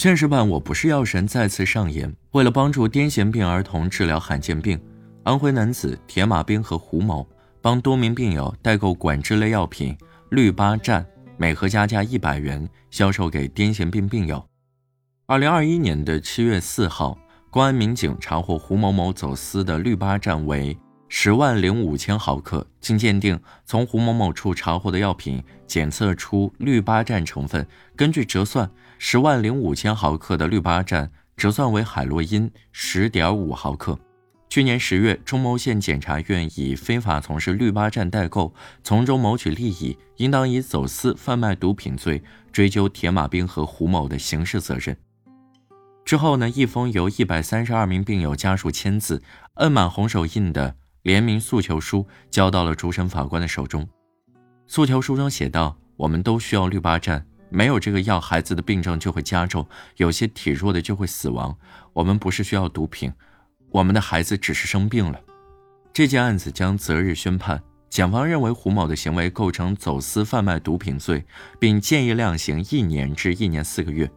现实版我不是药神再次上演。为了帮助癫痫病儿童治疗罕见病，安徽男子铁马冰和胡某帮多名病友代购管制类药品氯巴占，每盒加价一百元，销售给癫痫病病友。二零二一年的七月四号，公安民警查获胡某某走私的氯巴占为十万零五千毫克，经鉴定，从胡某某处查获的药品检测出氯巴占成分，根据折算，十万零五千毫克的氯巴占折算为海洛因十点五毫克。去年十月，中牟县检察院以非法从事氯巴占代购，从中谋取利益，应当以走私贩卖毒品罪追究铁马冰和胡某的刑事责任。之后呢？一封由一百三十二名病友家属签字、摁满红手印的联名诉求书交到了主审法官的手中。诉求书中写道：“我们都需要氯巴占，没有这个药，孩子的病症就会加重，有些体弱的就会死亡。我们不是需要毒品，我们的孩子只是生病了。”这件案子将择日宣判。检方认为胡某的行为构成走私贩卖毒品罪，并建议量刑一年至一年四个月。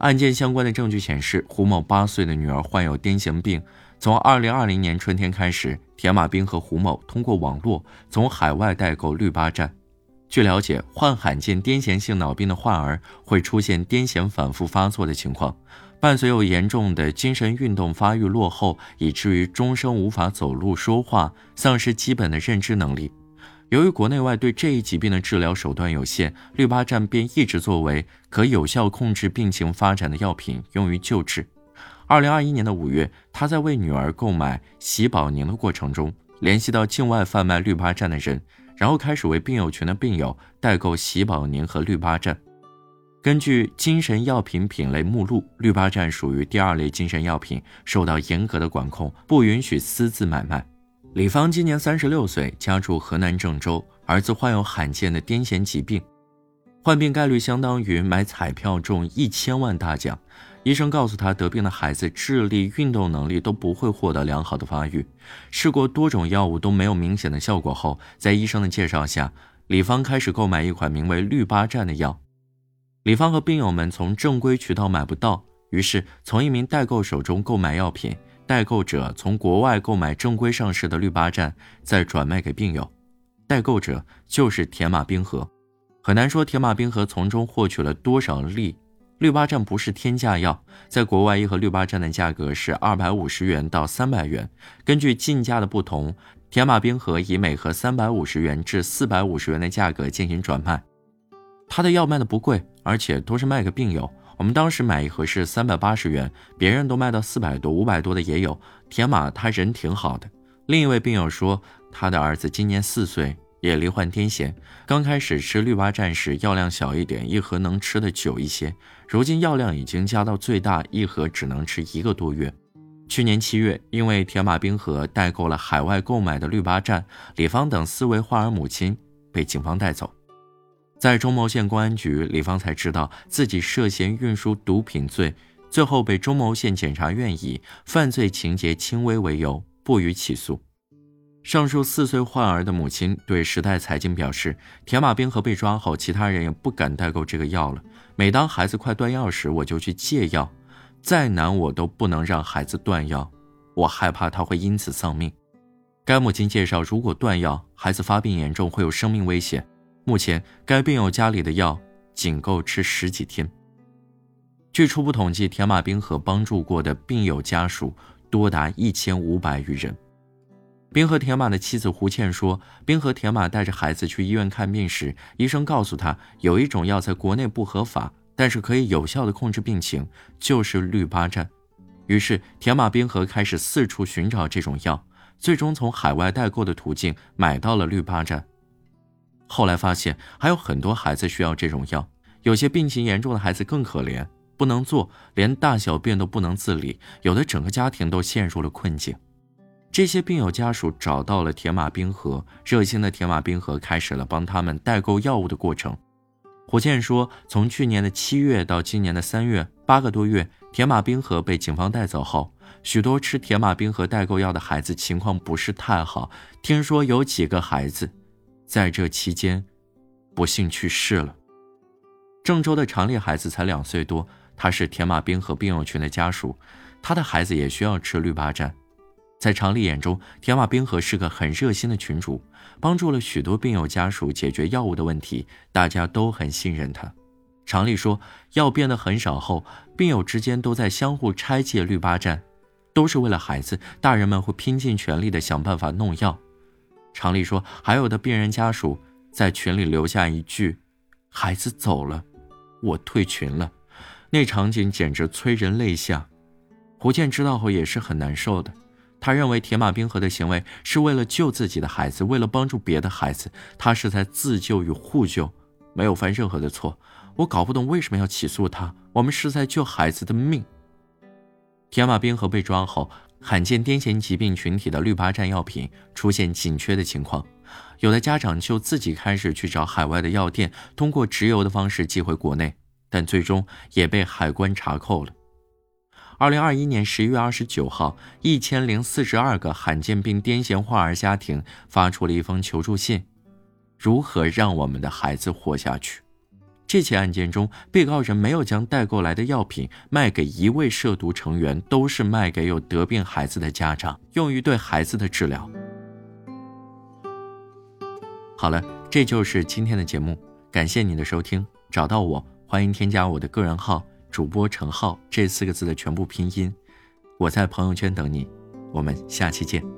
案件相关的证据显示，胡某八岁的女儿患有癫痫病。从二零二零年春天开始，田马兵和胡某通过网络从海外代购氯巴占。据了解，患罕见癫痫性脑病的患儿会出现癫痫反复发作的情况，伴随有严重的精神运动发育落后，以至于终生无法走路、说话，丧失基本的认知能力。由于国内外对这一疾病的治疗手段有限，氯巴占便一直作为可有效控制病情发展的药品用于救治。二零二一年的五月，他在为女儿购买喜宝宁的过程中，联系到境外贩卖氯巴占的人，然后开始为病友群的病友代购喜宝宁和氯巴占。根据精神药品品类目录，氯巴占属于第二类精神药品，受到严格的管控，不允许私自买卖。李芳今年三十六岁，家住河南郑州，儿子患有罕见的癫痫疾病，患病概率相当于买彩票中一千万大奖。医生告诉他，得病的孩子智力、运动能力都不会获得良好的发育。试过多种药物都没有明显的效果后，在医生的介绍下，李芳开始购买一款名为氯巴占的药。李芳和病友们从正规渠道买不到，于是从一名代购手中购买药品。代购者从国外购买正规上市的氯巴占，再转卖给病友。代购者就是铁马冰河，很难说铁马冰河从中获取了多少利。氯巴站不是天价药，在国外一盒氯巴站的价格是二百五十元到三百元，根据进价的不同，铁马冰河以每盒三百五十元至四百五十元的价格进行转卖。他的药卖的不贵，而且都是卖给病友。我们当时买一盒是三百八十元，别人都卖到四百多、五百多的也有。铁马他人挺好的。另一位病友说，他的儿子今年四岁，也罹患癫痫。刚开始吃氯巴占时药量小一点，一盒能吃的久一些。如今药量已经加到最大，一盒只能吃一个多月。去年七月，因为铁马冰河代购了海外购买的氯巴占，李芳等四位患儿母亲被警方带走。在中牟县公安局，李芳才知道自己涉嫌运输毒品罪，最后被中牟县检察院以犯罪情节轻微为由不予起诉。上述四岁患儿的母亲对时代财经表示：“田马冰河被抓后，其他人也不敢代购这个药了。每当孩子快断药时，我就去借药，再难我都不能让孩子断药，我害怕他会因此丧命。”该母亲介绍：“如果断药，孩子发病严重，会有生命危险。”目前，该病友家里的药仅够吃十几天。据初步统计，田马冰河帮助过的病友家属多达一千五百余人。冰河铁马的妻子胡倩说：“冰河铁马带着孩子去医院看病时，医生告诉他，有一种药在国内不合法，但是可以有效的控制病情，就是氯巴占。于是，铁马冰河开始四处寻找这种药，最终从海外代购的途径买到了氯巴占。”后来发现还有很多孩子需要这种药，有些病情严重的孩子更可怜，不能做，连大小便都不能自理，有的整个家庭都陷入了困境。这些病友家属找到了铁马冰河，热心的铁马冰河开始了帮他们代购药物的过程。胡倩说，从去年的七月到今年的三月，八个多月，铁马冰河被警方带走后，许多吃铁马冰河代购药的孩子情况不是太好，听说有几个孩子。在这期间，不幸去世了。郑州的常丽孩子才两岁多，他是铁马冰河病友群的家属，他的孩子也需要吃氯巴站。在常丽眼中，田马冰河是个很热心的群主，帮助了许多病友家属解决药物的问题，大家都很信任他。常丽说，药变得很少后，病友之间都在相互拆借氯巴站，都是为了孩子，大人们会拼尽全力的想办法弄药。常丽说，还有的病人家属在群里留下一句：“孩子走了，我退群了。”那场景简直催人泪下。胡健知道后也是很难受的。他认为铁马冰河的行为是为了救自己的孩子，为了帮助别的孩子，他是在自救与互救，没有犯任何的错。我搞不懂为什么要起诉他，我们是在救孩子的命。铁马冰河被抓后，罕见癫痫疾病群体的氯巴站药品出现紧缺的情况，有的家长就自己开始去找海外的药店，通过直邮的方式寄回国内，但最终也被海关查扣了。二零二一年十一月二十九号，一千零四十二个罕见病癫痫患儿家庭发出了一封求助信：如何让我们的孩子活下去？这起案件中，被告人没有将代购来的药品卖给一位涉毒成员，都是卖给有得病孩子的家长，用于对孩子的治疗。好了，这就是今天的节目，感谢你的收听。找到我，欢迎添加我的个人号。主播陈浩这四个字的全部拼音，我在朋友圈等你，我们下期见。